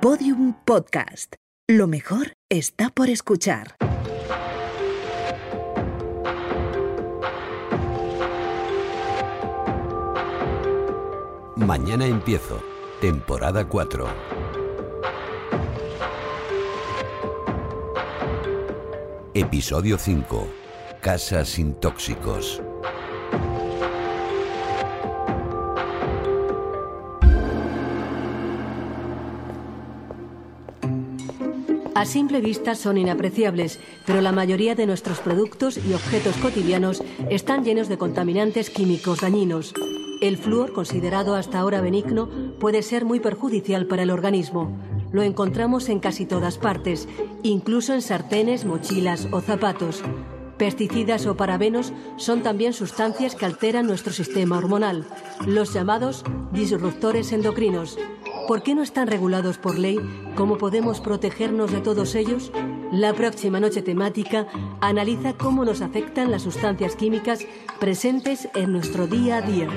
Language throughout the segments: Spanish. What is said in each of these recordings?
Podium Podcast. Lo mejor está por escuchar. Mañana empiezo. Temporada 4. Episodio 5. Casa sin tóxicos. A simple vista son inapreciables, pero la mayoría de nuestros productos y objetos cotidianos están llenos de contaminantes químicos dañinos. El flúor, considerado hasta ahora benigno, puede ser muy perjudicial para el organismo. Lo encontramos en casi todas partes, incluso en sartenes, mochilas o zapatos. Pesticidas o parabenos son también sustancias que alteran nuestro sistema hormonal, los llamados disruptores endocrinos. ¿Por qué no están regulados por ley? ¿Cómo podemos protegernos de todos ellos? La próxima noche temática analiza cómo nos afectan las sustancias químicas presentes en nuestro día a día.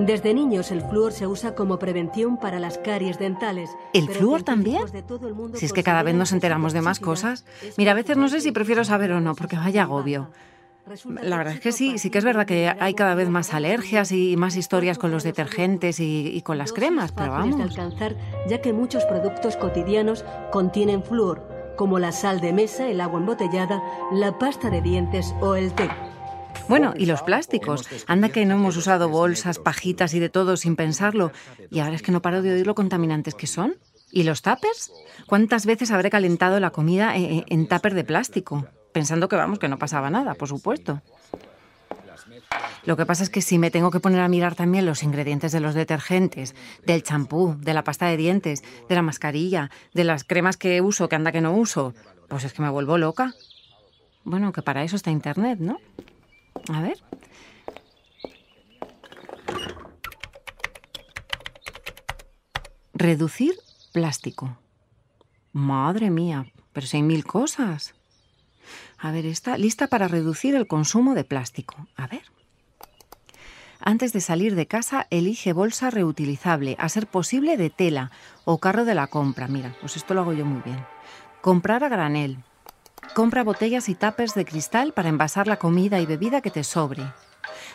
Desde niños el flúor se usa como prevención para las caries dentales. ¿El flúor también? Si es que cada vez nos consideran enteramos de más cosas. Mira, a veces no sé si prefiero saber o no, porque vaya agobio. La verdad es que sí, sí que es verdad que hay cada vez más alergias y más historias con los detergentes y, y con las cremas, pero fáciles de vamos. alcanzar, ya que muchos productos cotidianos contienen flúor, como la sal de mesa, el agua embotellada, la pasta de dientes o el té. Bueno, y los plásticos. Anda que no hemos usado bolsas, pajitas y de todo sin pensarlo. Y ahora es que no paro de oír lo contaminantes que son. ¿Y los tuppers? ¿Cuántas veces habré calentado la comida en, en tupper de plástico? Pensando que vamos, que no pasaba nada, por supuesto. Lo que pasa es que si me tengo que poner a mirar también los ingredientes de los detergentes, del champú, de la pasta de dientes, de la mascarilla, de las cremas que uso, que anda que no uso, pues es que me vuelvo loca. Bueno, que para eso está Internet, ¿no? A ver. Reducir plástico. Madre mía, pero si hay mil cosas. A ver, está lista para reducir el consumo de plástico. A ver. Antes de salir de casa, elige bolsa reutilizable, a ser posible de tela o carro de la compra. Mira, pues esto lo hago yo muy bien. Comprar a granel. Compra botellas y tapers de cristal para envasar la comida y bebida que te sobre.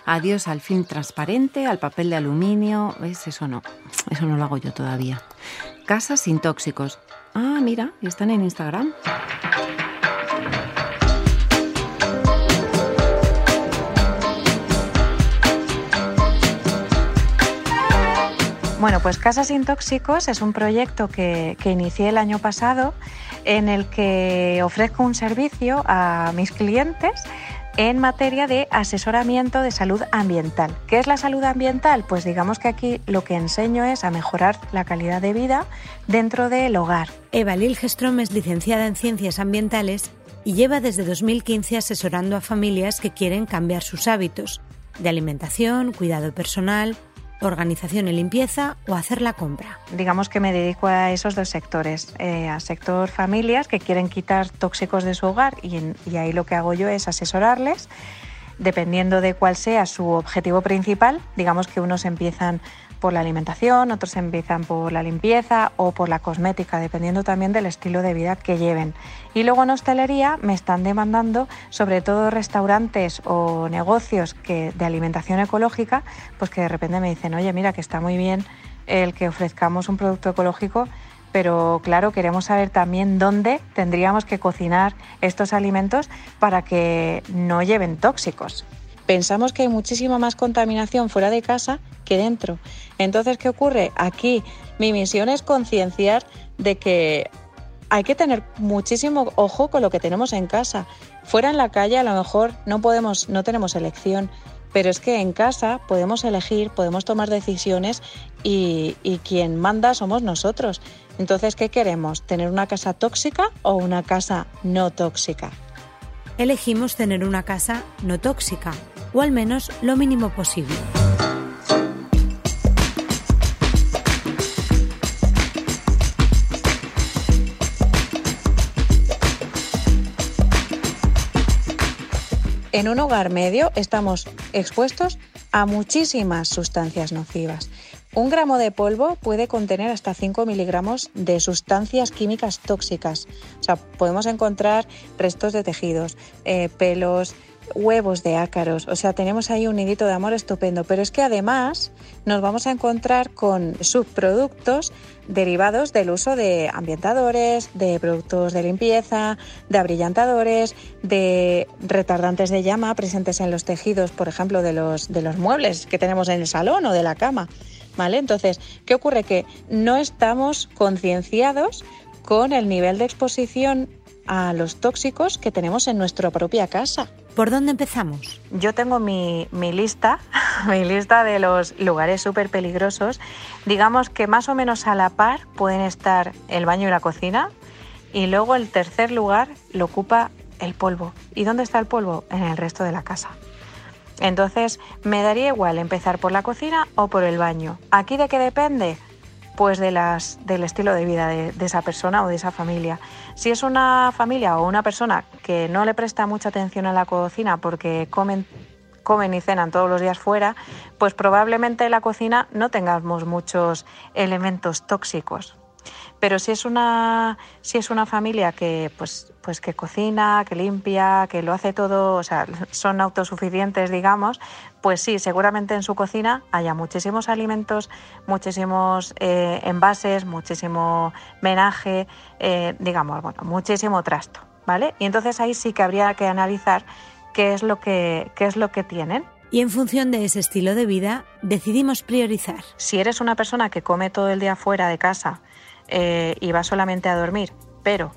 Adiós al film transparente, al papel de aluminio. ¿Ves? Eso no. Eso no lo hago yo todavía. Casas sin tóxicos. Ah, mira, están en Instagram. Bueno, pues Casa sin Tóxicos es un proyecto que, que inicié el año pasado en el que ofrezco un servicio a mis clientes en materia de asesoramiento de salud ambiental. ¿Qué es la salud ambiental? Pues digamos que aquí lo que enseño es a mejorar la calidad de vida dentro del hogar. Eva Lilgestrom es licenciada en Ciencias Ambientales y lleva desde 2015 asesorando a familias que quieren cambiar sus hábitos de alimentación, cuidado personal, organización y limpieza o hacer la compra. Digamos que me dedico a esos dos sectores, eh, sector familias que quieren quitar tóxicos de su hogar y, y ahí lo que hago yo es asesorarles dependiendo de cuál sea su objetivo principal. Digamos que unos empiezan por la alimentación, otros empiezan por la limpieza o por la cosmética, dependiendo también del estilo de vida que lleven. Y luego en hostelería me están demandando, sobre todo restaurantes o negocios que, de alimentación ecológica, pues que de repente me dicen, oye, mira que está muy bien el que ofrezcamos un producto ecológico, pero claro, queremos saber también dónde tendríamos que cocinar estos alimentos para que no lleven tóxicos. Pensamos que hay muchísima más contaminación fuera de casa que dentro. Entonces, ¿qué ocurre? Aquí mi misión es concienciar de que hay que tener muchísimo ojo con lo que tenemos en casa. Fuera en la calle a lo mejor no podemos, no tenemos elección, pero es que en casa podemos elegir, podemos tomar decisiones y, y quien manda somos nosotros. Entonces, ¿qué queremos? ¿Tener una casa tóxica o una casa no tóxica? Elegimos tener una casa no tóxica, o al menos lo mínimo posible. En un hogar medio estamos expuestos a muchísimas sustancias nocivas. Un gramo de polvo puede contener hasta 5 miligramos de sustancias químicas tóxicas. O sea, podemos encontrar restos de tejidos, eh, pelos, huevos de ácaros. O sea, tenemos ahí un nidito de amor estupendo. Pero es que además nos vamos a encontrar con subproductos derivados del uso de ambientadores, de productos de limpieza, de abrillantadores, de retardantes de llama presentes en los tejidos, por ejemplo, de los, de los muebles que tenemos en el salón o de la cama. ¿Vale? Entonces, ¿qué ocurre? Que no estamos concienciados con el nivel de exposición a los tóxicos que tenemos en nuestra propia casa. ¿Por dónde empezamos? Yo tengo mi, lista, mi lista de los lugares súper peligrosos. Digamos que más o menos a la par pueden estar el baño y la cocina. Y luego el tercer lugar lo ocupa el polvo. ¿Y dónde está el polvo? En el resto de la casa. Entonces, me daría igual empezar por la cocina o por el baño. ¿Aquí de qué depende? Pues de las, del estilo de vida de, esa persona o de esa familia. Si es una familia o una persona que no le presta mucha atención a la cocina porque comen comen y cenan todos los días fuera, pues probablemente en la cocina no tengamos muchos elementos tóxicos. Pero si es una, si es una familia que, pues, pues que cocina, que limpia, que lo hace todo, o sea, son autosuficientes, digamos, pues sí, seguramente en su cocina haya muchísimos alimentos, muchísimos eh, envases, muchísimo menaje, eh, digamos, bueno, muchísimo trasto, ¿vale? Y entonces ahí sí que habría que analizar qué es lo que, qué es lo que tienen. Y en función de ese estilo de vida, decidimos priorizar. Si eres una persona que come todo el día fuera de casa, eh, y vas solamente a dormir, pero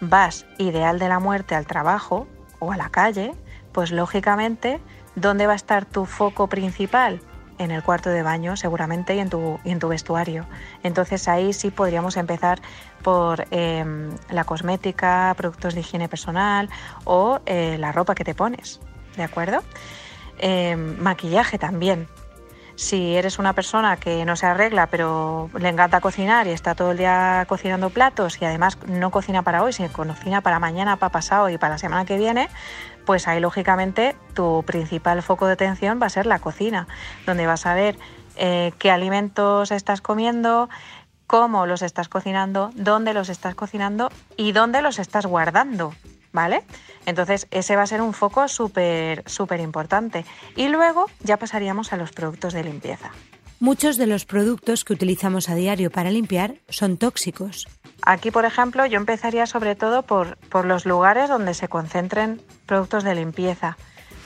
vas ideal de la muerte al trabajo o a la calle, pues lógicamente, ¿dónde va a estar tu foco principal? En el cuarto de baño seguramente y en tu, en tu vestuario. Entonces ahí sí podríamos empezar por em, la cosmética, productos de higiene personal o eh, la ropa que te pones, ¿de acuerdo? Em, maquillaje también, si eres una persona que no se arregla pero le encanta cocinar y está todo el día cocinando platos y además no cocina para hoy, sino cocina para mañana, para pasado y para la semana que viene, pues ahí lógicamente tu principal foco de atención va a ser la cocina, donde vas a ver eh, qué alimentos estás comiendo, cómo los estás cocinando, dónde los estás cocinando y dónde los estás guardando. ¿Vale? Entonces ese va a ser un foco súper, súper importante. Y luego ya pasaríamos a los productos de limpieza. Muchos de los productos que utilizamos a diario para limpiar son tóxicos. Aquí, por ejemplo, yo empezaría sobre todo por, por los lugares donde se concentren productos de limpieza,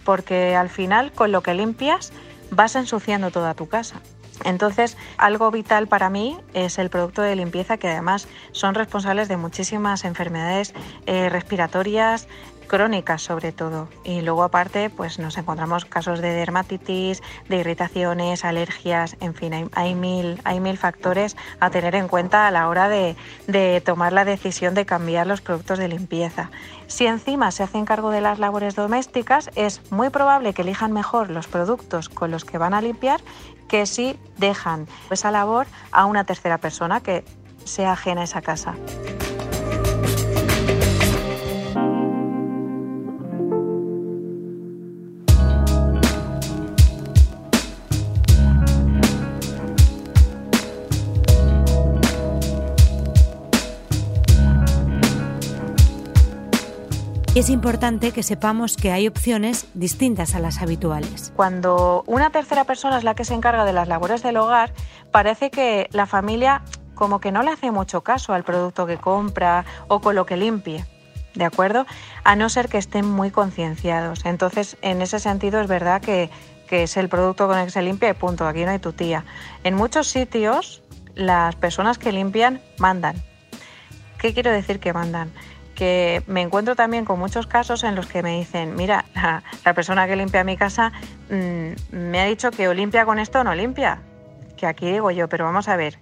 porque al final con lo que limpias vas ensuciando toda tu casa. Entonces, algo vital para mí es el producto de limpieza que además son responsables de muchísimas enfermedades eh, respiratorias, crónicas sobre todo. Y luego aparte, pues nos encontramos casos de dermatitis, de irritaciones, alergias, en fin, hay, mil, hay mil factores a tener en cuenta a la hora de, de tomar la decisión de cambiar los productos de limpieza. Si encima se hacen cargo de las labores domésticas, es muy probable que elijan mejor los productos con los que van a limpiar que si dejan esa labor a una tercera persona que sea ajena a esa casa. Es importante que sepamos que hay opciones distintas a las habituales. Cuando una tercera persona es la que se encarga de las labores del hogar, parece que la familia como que no le hace mucho caso al producto que compra o con lo que limpie. ¿De acuerdo? A no ser que estén muy concienciados. Entonces, en ese sentido, es verdad que, que es el producto con el que se limpia y punto. Aquí no hay tutía. En muchos sitios, las personas que limpian mandan. ¿Qué quiero decir que mandan? Que me encuentro también con muchos casos en los que me dicen, mira, la, persona que limpia mi casa mm, me ha dicho que o limpia con esto o no limpia. Que aquí digo yo, pero vamos a ver,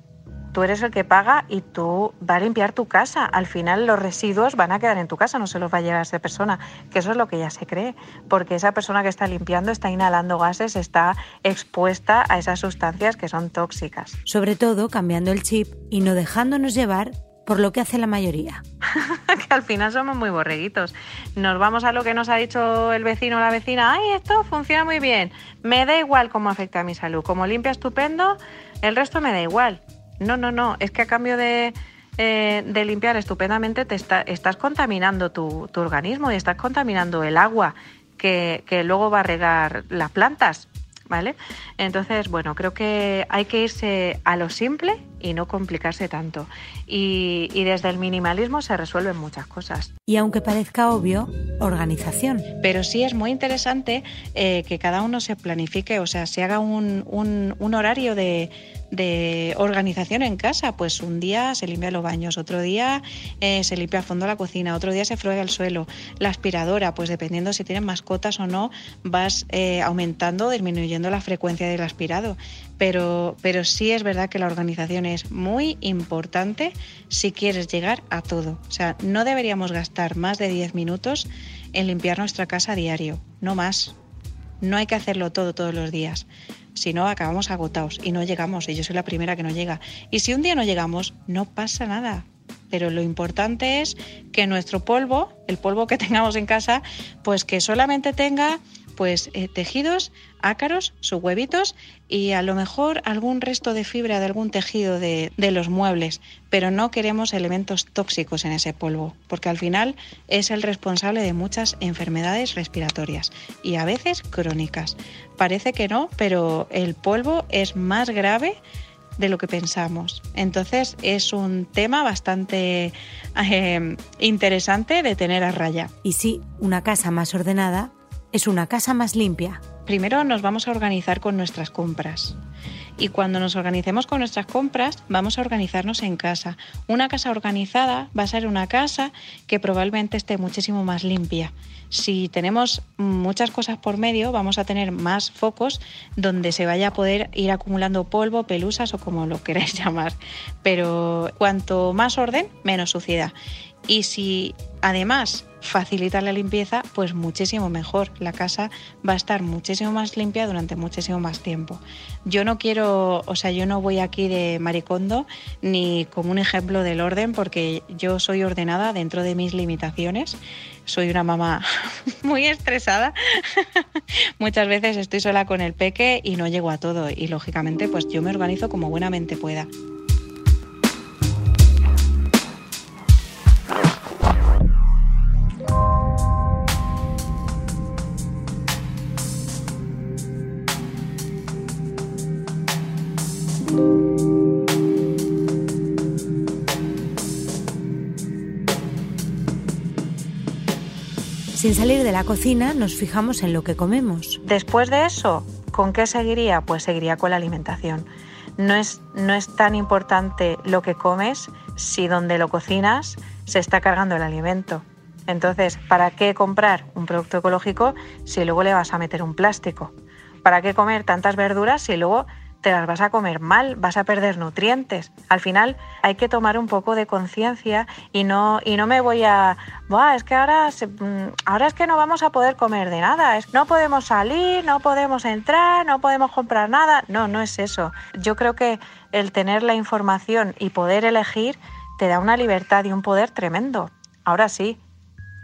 tú eres el que paga y tú vas a limpiar tu casa. Al final los residuos van a quedar en tu casa, no se los va a llevar esa persona, que eso es lo que ya se cree, porque esa persona que está limpiando está inhalando gases, está expuesta a esas sustancias que son tóxicas. Sobre todo cambiando el chip y no dejándonos llevar por lo que hace la mayoría. que al final somos muy borreguitos. Nos vamos a lo que nos ha dicho el vecino o la vecina, ay, esto funciona muy bien, me da igual cómo afecta a mi salud, como limpia estupendo, el resto me da igual. No, no, no, es que a cambio de, eh, limpiar estupendamente te estás contaminando tu, organismo y estás contaminando el agua que, que luego va a regar las plantas. ¿Vale? Entonces, bueno, creo que hay que irse a lo simple y no complicarse tanto. Y, desde el minimalismo se resuelven muchas cosas. Y aunque parezca obvio, organización. Pero sí es muy interesante eh, que cada uno se planifique, o sea, se haga un, un horario de de organización en casa. Pues un día se limpia los baños, otro día eh, se limpia a fondo la cocina, otro día se fruega el suelo. La aspiradora, pues dependiendo si tienes mascotas o no, vas eh, aumentando o disminuyendo la frecuencia del aspirado. Pero, pero sí es verdad que la organización es muy importante si quieres llegar a todo. O sea, no deberíamos gastar más de 10 minutos en limpiar nuestra casa a diario, no más. No hay que hacerlo todo todos los días. Si no, acabamos agotados y no llegamos. Y yo soy la primera que no llega. Y si un día no llegamos, no pasa nada. Pero lo importante es que nuestro polvo, el polvo que tengamos en casa, pues que solamente tenga pues eh, tejidos, ácaros, sus huevitos y a lo mejor algún resto de fibra de algún tejido de, de, los muebles, pero no queremos elementos tóxicos en ese polvo, porque al final es el responsable de muchas enfermedades respiratorias y a veces crónicas. Parece que no, pero el polvo es más grave de lo que pensamos. Entonces es un tema bastante eh, interesante de tener a raya. Y sí, una casa más ordenada es una casa más limpia. Primero nos vamos a organizar con nuestras compras. Y cuando nos organicemos con nuestras compras, vamos a organizarnos en casa. Una casa organizada va a ser una casa que probablemente esté muchísimo más limpia. Si tenemos muchas cosas por medio, vamos a tener más focos donde se vaya a poder ir acumulando polvo, pelusas o como lo queráis llamar. Pero cuanto más orden, menos suciedad. Y si además facilita la limpieza, pues muchísimo mejor. La casa va a estar muchísimo más limpia durante muchísimo más tiempo. Yo no quiero, o sea, yo no voy aquí de maricondo ni como un ejemplo del orden porque yo soy ordenada dentro de mis limitaciones. Soy una mamá muy estresada. Muchas veces estoy sola con el peque y no llego a todo y lógicamente pues yo me organizo como buenamente pueda. Salir de la cocina nos fijamos en lo que comemos. Después de eso, ¿con qué seguiría? Pues seguiría con la alimentación. No es, no es tan importante lo que comes si donde lo cocinas se está cargando el alimento. Entonces, ¿para qué comprar un producto ecológico si luego le vas a meter un plástico? ¿Para qué comer tantas verduras si luego te las vas a comer mal, vas a perder nutrientes. Al final hay que tomar un poco de conciencia y no, y no me voy a, es que ahora, mm, ahora es que no vamos a poder comer de nada, no podemos salir, no podemos entrar, no podemos comprar nada. No, no es eso. Yo creo que el tener la información y poder elegir te da una libertad y un poder tremendo. Ahora sí,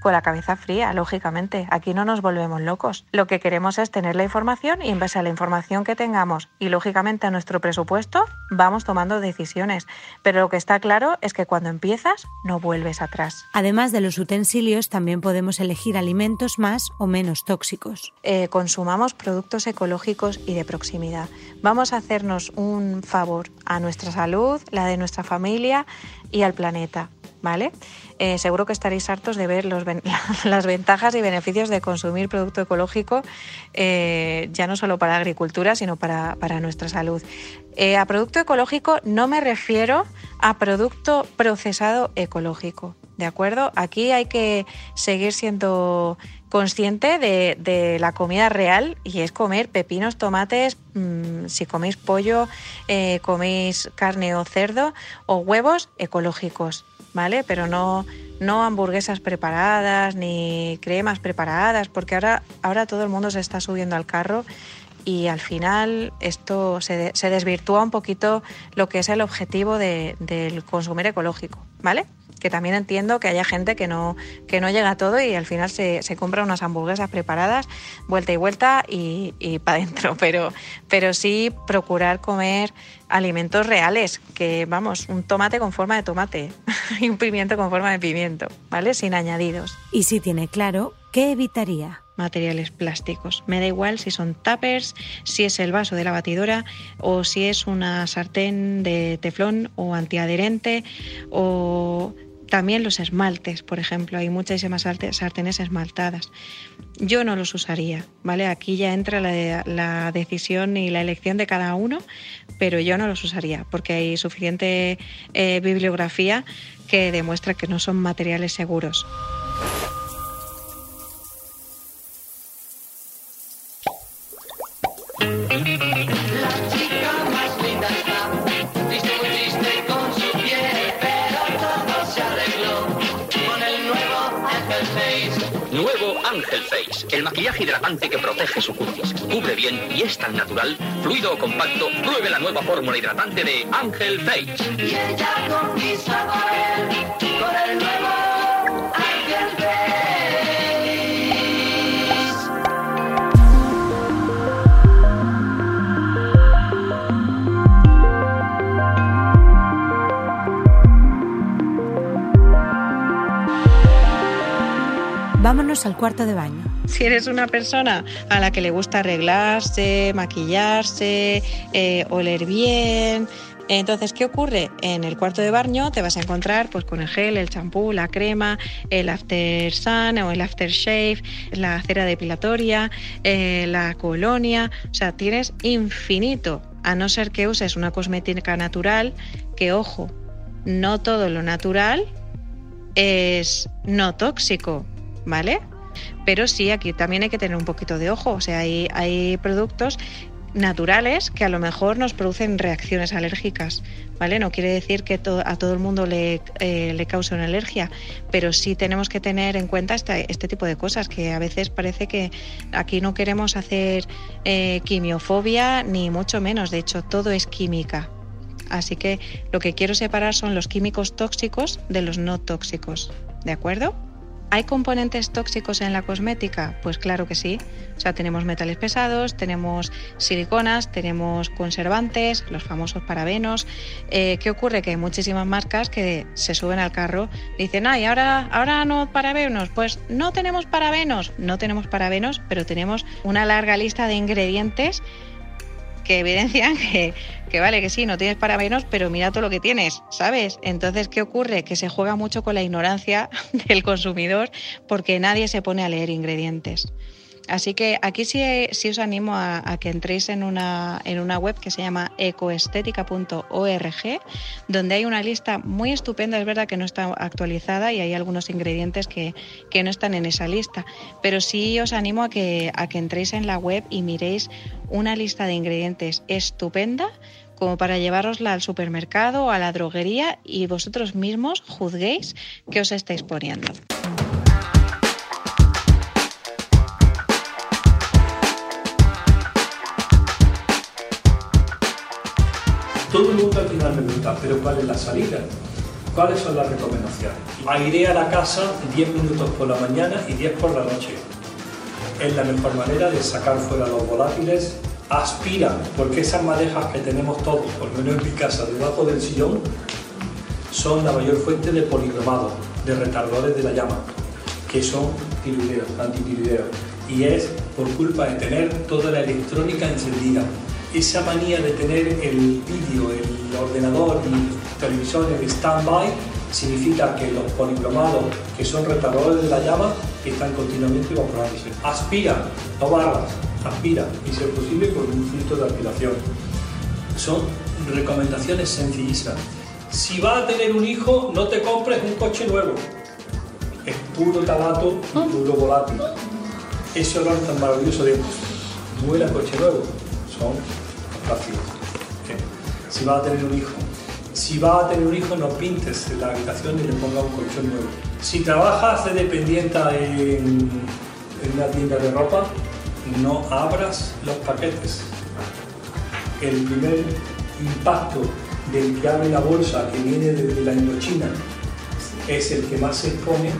con la cabeza fría, lógicamente. Aquí no nos volvemos locos. Lo que queremos es tener la información y en base a la información que tengamos y lógicamente a nuestro presupuesto vamos tomando decisiones. Pero lo que está claro es que cuando empiezas no vuelves atrás. Además de los utensilios, también podemos elegir alimentos más o menos tóxicos. Eh, consumamos productos ecológicos y de proximidad. Vamos a hacernos un favor a nuestra salud, la de nuestra familia y al planeta. ¿Vale? Eh, seguro que estaréis hartos de ver las ventajas y beneficios de consumir producto ecológico, eh, ya no solo para la agricultura, sino para, nuestra salud. Eh, a producto ecológico no me refiero a producto procesado ecológico, ¿de acuerdo? Aquí hay que seguir siendo consciente de, la comida real y es comer pepinos, tomates, mm, si coméis pollo, coméis carne o cerdo o huevos ecológicos. ¿Vale? Pero no, no hamburguesas preparadas ni cremas preparadas, porque ahora, ahora todo el mundo se está subiendo al carro y al final esto se, se desvirtúa un poquito lo que es el objetivo de- del consumir ecológico, ¿vale? Que también entiendo que haya gente que no, que no llega a todo y al final se, se compra unas hamburguesas preparadas, vuelta y vuelta y, y para adentro. Pero, pero sí procurar comer alimentos reales, que vamos, un tomate con forma de tomate y un pimiento con forma de pimiento, ¿vale? Sin añadidos Y si tiene claro, ¿qué evitaría? materiales plásticos. Me da igual si son tuppers, si es el vaso de la batidora o si es una sartén de teflón o antiadherente o también los esmaltes, por ejemplo. Hay muchísimas sartenes esmaltadas. Yo no los usaría, ¿vale? Aquí ya entra la, la decisión y la elección de cada uno, pero yo no los usaría porque hay suficiente eh, bibliografía que demuestra que no son materiales seguros. Nuevo Ángel Face, el maquillaje hidratante que protege su cutis, cubre bien y es tan natural, fluido o compacto. Pruebe la nueva fórmula hidratante de Ángel Face. Vámonos al cuarto de baño. Si eres una persona a la que le gusta arreglarse, maquillarse, eh, oler bien, entonces, ¿qué ocurre? En el cuarto de baño te vas a encontrar pues, con el gel, el champú, la crema, el after sun o el after shave, la cera depilatoria, eh, la colonia. O sea, tienes infinito, a no ser que uses una cosmética natural, que ojo, no todo lo natural es no tóxico, ¿vale? Pero sí, aquí también hay que tener un poquito de ojo. O sea, hay, hay productos naturales que a lo mejor nos producen reacciones alérgicas, ¿vale? No quiere decir que a todo el mundo le, eh, le cause una alergia, pero sí tenemos que tener en cuenta este, este tipo de cosas, que a veces parece que aquí no queremos hacer eh, quimiofobia, ni mucho menos, de hecho todo es química. Así que lo que quiero separar son los químicos tóxicos de los no tóxicos, ¿de acuerdo? ¿Hay componentes tóxicos en la cosmética? Pues claro que sí. O sea, tenemos metales pesados, tenemos siliconas, tenemos conservantes, los famosos parabenos. Eh, ¿Qué ocurre? Que hay muchísimas marcas que se suben al carro y dicen, ay, ahora, ahora no parabenos. Pues no tenemos parabenos, no tenemos parabenos, pero tenemos una larga lista de ingredientes que evidencian que, que vale, que sí, no tienes parabenos, pero mira todo lo que tienes, ¿sabes? Entonces, ¿qué ocurre? Que se juega mucho con la ignorancia del consumidor porque nadie se pone a leer ingredientes. Así que aquí sí, sí os animo a, que entréis en una, en una web que se llama ecoestética.org, donde hay una lista muy estupenda, es verdad que no está actualizada y hay algunos ingredientes que, que no están en esa lista, pero sí os animo a que, a que entréis en la web y miréis una lista de ingredientes estupenda como para llevarosla al supermercado o a la droguería y vosotros mismos juzguéis qué os estáis poniendo. Pero ¿cuál es la salida? ¿Cuáles son las recomendaciones? Aire a la casa 10 minutos por la mañana y 10 por la noche. Es la mejor manera de sacar fuera los volátiles. Aspira, porque esas madejas que tenemos todos, por lo menos en mi casa, debajo del sillón, son la mayor fuente de policromado, de retardadores de la llama, que son tiruleos, antitiruleos. Y es por culpa de tener toda la electrónica encendida. Esa manía de tener el vídeo, el ordenador y televisores de stand-by significa que los policromados, que son retardadores de la llama, están continuamente evaporándose. Aspira, no barras, aspira, y si es posible con un filtro de aspiración. Son recomendaciones sencillísimas. Si vas a tener un hijo, no te compres un coche nuevo. Es puro talato y puro volátil. Ese olor tan maravilloso de huele a coche nuevo son. ¿eh? Si vas a tener un hijo, si vas a tener un hijo, no pintes la habitación y le pongas un colchón nuevo. Si trabajas de dependienta en, en una tienda de ropa, no abras los paquetes. El primer impacto del que abre la bolsa que viene desde la Indochina es el que más se expone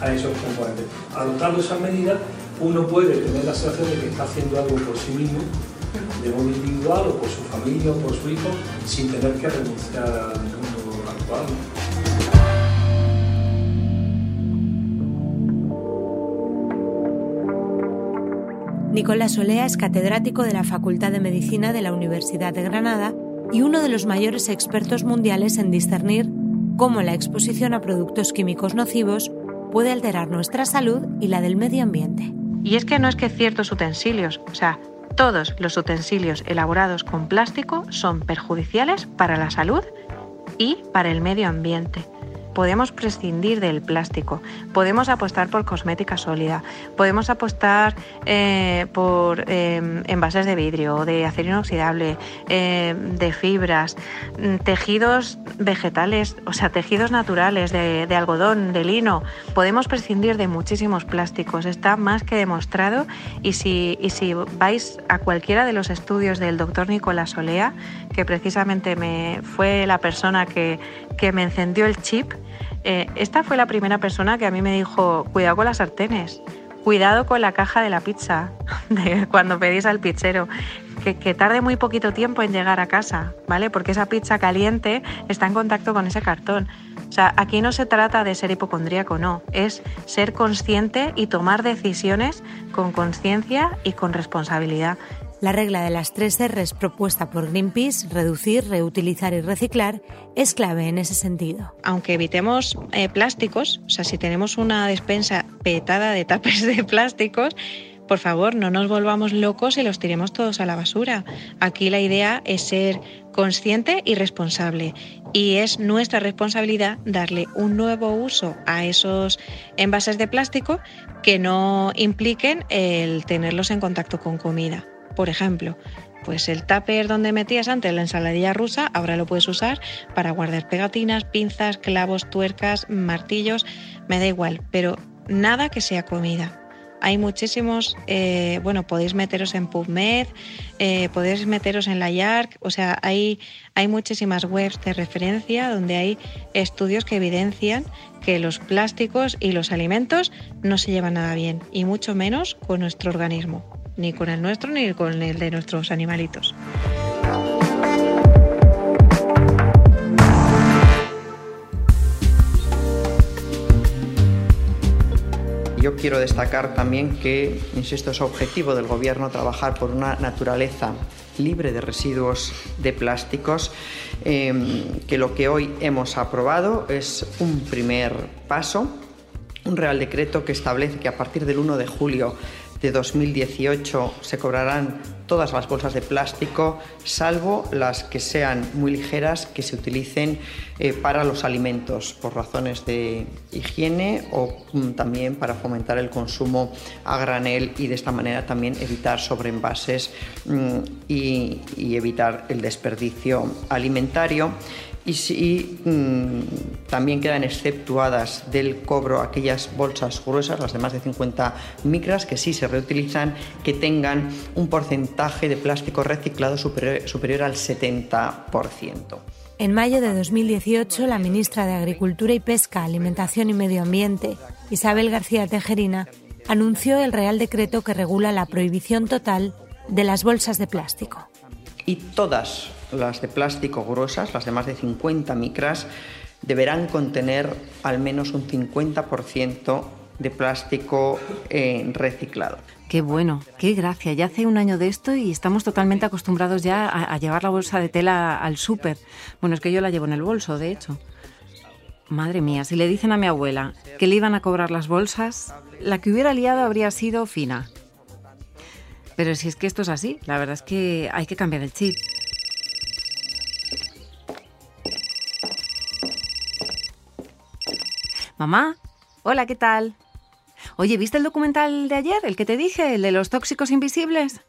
a esos componentes. Adoptando esas medidas, uno puede tener la sensación de que está haciendo algo por sí mismo, de modo individual o por su familia o por su hijo, sin tener que renunciar al mundo actual. Nicolás Olea es catedrático de la Facultad de Medicina de la Universidad de Granada y uno de los mayores expertos mundiales en discernir cómo la exposición a productos químicos nocivos puede alterar nuestra salud y la del medio ambiente. Y es que no es que ciertos utensilios, o sea, todos los utensilios elaborados con plástico son perjudiciales para la salud y para el medio ambiente podemos prescindir del plástico, podemos apostar por cosmética sólida, podemos apostar eh, por eh, envases de vidrio, de acero inoxidable, eh, de fibras, mm, tejidos vegetales, o sea, tejidos naturales, de, algodón, de lino. Podemos prescindir de muchísimos plásticos, está más que demostrado. Y si, y si vais a cualquiera de los estudios del doctor Nicolás Olea, que precisamente me, fue la persona que, que me encendió el chip, eh, esta fue la primera persona que a mí me dijo, cuidado con las sartenes, cuidado con la caja de la pizza, cuando pedís al pizzero, que, que, tarde muy poquito tiempo en llegar a casa, ¿vale? Porque esa pizza caliente está en contacto con ese cartón. O sea, aquí no se trata de ser hipocondríaco, no, es ser consciente y tomar decisiones con conciencia y con responsabilidad. La regla de las tres R's propuesta por Greenpeace, reducir, reutilizar y reciclar, es clave en ese sentido. Aunque evitemos eh, plásticos, o sea, si tenemos una despensa petada de tapes de plásticos, por favor, no nos volvamos locos y los tiremos todos a la basura. Aquí la idea es ser consciente y responsable. Y es nuestra responsabilidad darle un nuevo uso a esos envases de plástico que no impliquen el tenerlos en contacto con comida. Por ejemplo, pues el tupper donde metías antes la ensaladilla rusa, ahora lo puedes usar para guardar pegatinas, pinzas, clavos, tuercas, martillos, me da igual, pero nada que sea comida. Hay muchísimos, eh, bueno, podéis meteros en PubMed, eh, podéis meteros en la YARC, o sea, hay, hay muchísimas webs de referencia donde hay estudios que evidencian que los plásticos y los alimentos no se llevan nada bien, y mucho menos con nuestro organismo ni con el nuestro ni con el de nuestros animalitos. Yo quiero destacar también que, insisto, es objetivo del Gobierno trabajar por una naturaleza libre de residuos de plásticos, em, que lo que hoy hemos aprobado es un primer paso, un Real Decreto que establece que a partir del 1 de julio de 2018 se cobrarán todas las bolsas de plástico, salvo las que sean muy ligeras, que se utilicen eh, para los alimentos por razones de higiene o mm, también para fomentar el consumo a granel y de esta manera también evitar sobreenvases mm, y, y evitar el desperdicio alimentario y si mm, también quedan exceptuadas del cobro aquellas bolsas gruesas, las de más de 50 micras, que sí se reutilizan, que tengan un porcentaje de plástico reciclado superior, superior al 70%. En mayo de 2018, la ministra de Agricultura y Pesca, Alimentación y Medio Ambiente, Isabel García Tejerina, anunció el Real Decreto que regula la prohibición total de las bolsas de plástico. Y todas las de plástico gruesas, las de más de 50 micras, deberán contener al menos un 50% de plástico eh, reciclado. Qué bueno, qué gracia. Ya hace un año de esto y estamos totalmente acostumbrados ya a, a llevar la bolsa de tela al súper. Bueno, es que yo la llevo en el bolso, de hecho. Madre mía, si le dicen a mi abuela que le iban a cobrar las bolsas, la que hubiera liado habría sido fina. Pero si es que esto es así, la verdad es que hay que cambiar el chip. Mamá, hola, ¿qué tal? Oye, ¿viste el documental de ayer, el que te dije, el de los tóxicos invisibles?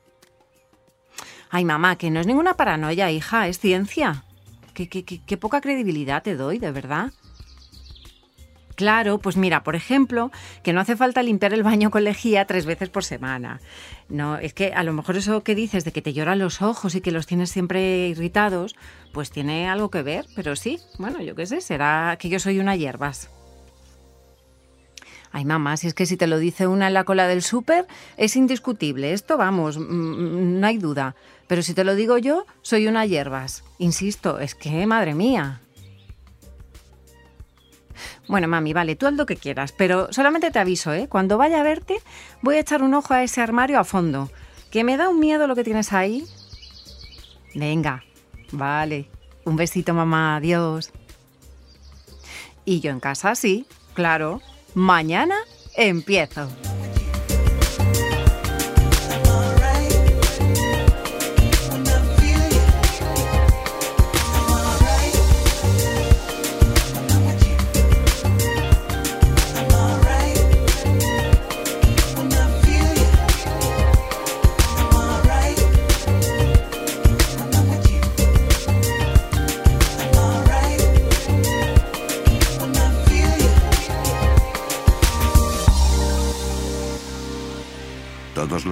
Ay, mamá, que no es ninguna paranoia, hija, es ciencia. Qué, qué, qué, qué poca credibilidad te doy, de verdad. Claro, pues mira, por ejemplo, que no hace falta limpiar el baño con lejía tres veces por semana. No, es que a lo mejor eso que dices de que te lloran los ojos y que los tienes siempre irritados, pues tiene algo que ver, pero sí, bueno, yo qué sé, será que yo soy una hierbas. Ay, mamá, si es que si te lo dice una en la cola del súper, es indiscutible. Esto, vamos, mm, mm, no hay duda. Pero si te lo digo yo, soy una hierbas. Insisto, es que, madre mía. Bueno, mami, vale, tú haz lo que quieras, pero solamente te aviso, ¿eh? Cuando vaya a verte, voy a echar un ojo a ese armario a fondo. Que me da un miedo lo que tienes ahí. Venga, vale. Un besito, mamá, adiós. Y yo en casa, sí, claro. Mañana empiezo.